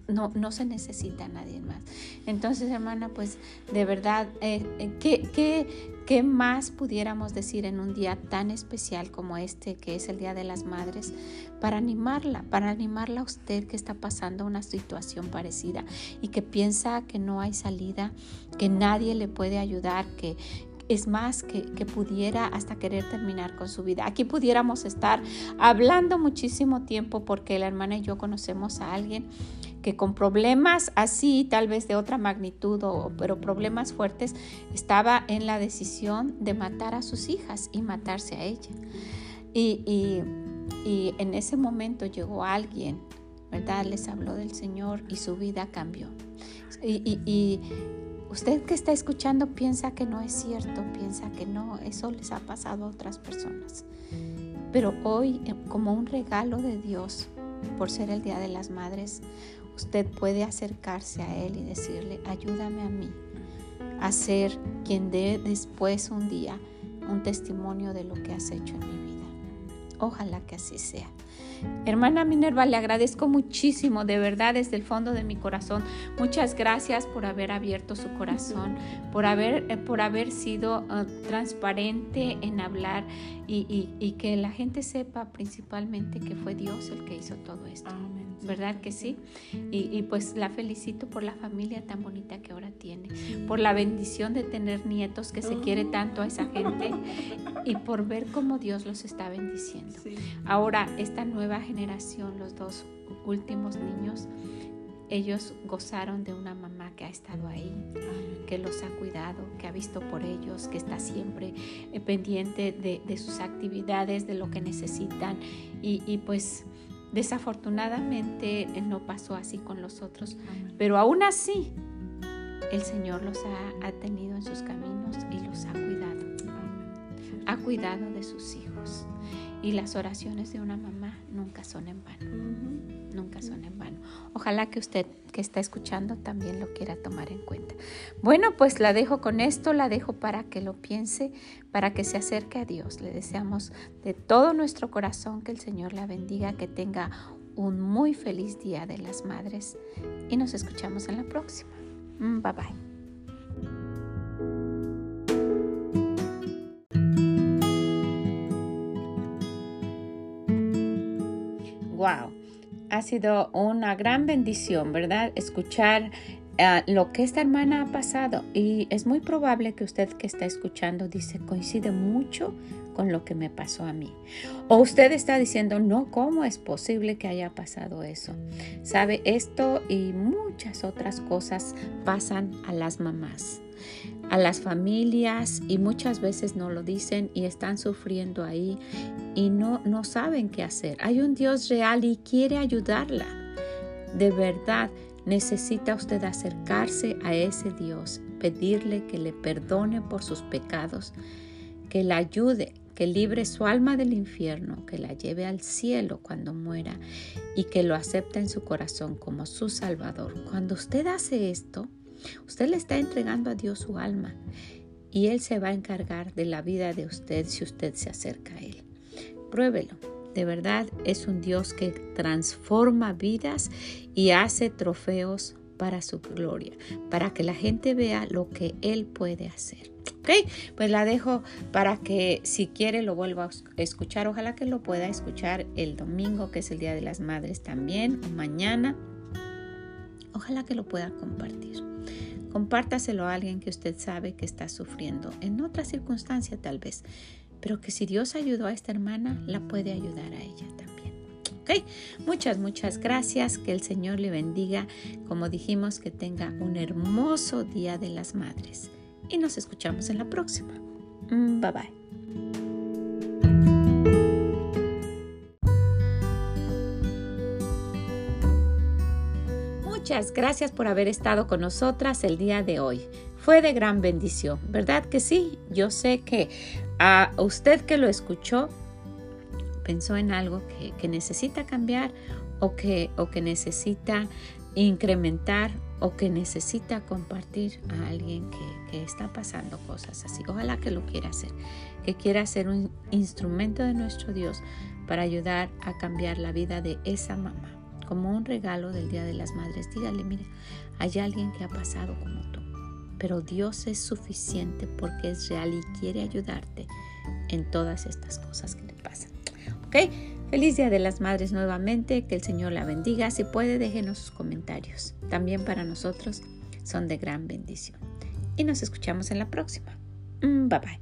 No, no se necesita a nadie más. Entonces, hermana, pues de verdad, eh, eh, ¿qué, qué, qué más pudiéramos decir en un día tan especial como este, que es el Día de las Madres, para animarla, para animarla a usted que está pasando una situación parecida y que piensa que no hay salida, que nadie le puede ayudar, que, es más que, que, pudiera hasta querer terminar con su vida. Aquí pudiéramos estar hablando muchísimo tiempo porque la hermana y yo conocemos a alguien que con problemas así, tal vez de otra magnitud, o, pero problemas fuertes, estaba en la decisión de matar a sus hijas y matarse a ella. Y, y, y en ese momento llegó alguien, ¿verdad? Les habló del Señor y su vida cambió. y, y Usted que está escuchando piensa que no es cierto, piensa que no, eso les ha pasado a otras personas. Pero hoy, eh, como un regalo de Dios, por ser el Día de las Madres, usted puede acercarse a Él y decirle, ayúdame a mí a ser quien dé después un día un testimonio de lo que has hecho en mi vida. Ojalá que así sea. Hermana Minerva, le agradezco muchísimo, de verdad, desde el fondo de mi corazón. Muchas gracias por haber abierto su corazón, por haber, eh, por haber sido uh, transparente en hablar y, que la gente sepa principalmente que fue Dios el que hizo todo esto. ¿Verdad que sí? Y, pues la felicito por la familia tan bonita que ahora tiene, por la bendición de tener nietos que se quiere tanto a esa gente y por ver cómo Dios los está bendiciendo. Ahora, esta nueva generación, los dos últimos niños, ellos gozaron de una mamá que ha estado ahí, que los ha cuidado, que ha visto por ellos, que está siempre eh, pendiente de, sus actividades, de lo que necesitan. Y, pues desafortunadamente eh, no pasó así con los otros, pero aún así el Señor los ha, tenido en sus caminos y los ha cuidado. ha cuidado de sus hijos. Y las oraciones de una mamá nunca son en vano. Nunca son en vano. Ojalá que usted que está escuchando también lo quiera tomar en cuenta. Bueno, pues la dejo con esto, la dejo para que lo piense, para que se acerque a Dios. Le deseamos de todo nuestro corazón que el Señor la bendiga, que tenga un muy feliz Día de las Madres y nos escuchamos en la próxima. Bye bye. Wow, ha sido una gran bendición, ¿verdad? Escuchar eh, lo que esta hermana ha pasado y es muy probable que usted que está escuchando dice, coincide mucho con lo que me pasó a mí. O usted está diciendo, no, ¿cómo es posible que haya pasado eso? Sabe, esto y muchas otras cosas pasan a las mamás a las familias y muchas veces no lo dicen y están sufriendo ahí y no, no saben qué hacer. Hay un Dios real y quiere ayudarla. De verdad, necesita usted acercarse a ese Dios, pedirle que le perdone por sus pecados, que la ayude, que libre su alma del infierno, que la lleve al cielo cuando muera y que lo acepte en su corazón como su Salvador. Cuando usted hace esto, Usted le está entregando a Dios su alma y Él se va a encargar de la vida de usted si usted se acerca a Él. Pruébelo. De verdad es un Dios que transforma vidas y hace trofeos para su gloria, para que la gente vea lo que Él puede hacer. Ok, pues la dejo para que si quiere lo vuelva a escuchar. Ojalá que lo pueda escuchar el domingo, que es el Día de las Madres también, mañana. Ojalá que lo pueda compartir. Compártaselo a alguien que usted sabe que está sufriendo, en otra circunstancia tal vez, pero que si Dios ayudó a esta hermana, la puede ayudar a ella también. ¿Ok? Muchas, muchas gracias. Que el Señor le bendiga. Como dijimos, que tenga un hermoso Día de las Madres. Y nos escuchamos en la próxima. Mm, bye bye. Gracias por haber estado con nosotras el día de hoy. Fue de gran bendición, ¿verdad que sí? Yo sé que a usted que lo escuchó pensó en algo que, necesita cambiar o que, o que necesita incrementar o que necesita compartir a alguien que, que, está pasando cosas así. Ojalá que lo quiera hacer, que quiera ser un instrumento de nuestro Dios para ayudar a cambiar la vida de esa mamá como un regalo del Día de las Madres, dígale, mire, hay alguien que ha pasado como tú, pero Dios es suficiente porque es real y quiere ayudarte en todas estas cosas que le pasan. ¿Ok? Feliz Día de las Madres nuevamente, que el Señor la bendiga. Si puede, déjenos sus comentarios. También para nosotros son de gran bendición. Y nos escuchamos en la próxima. Mm, bye bye.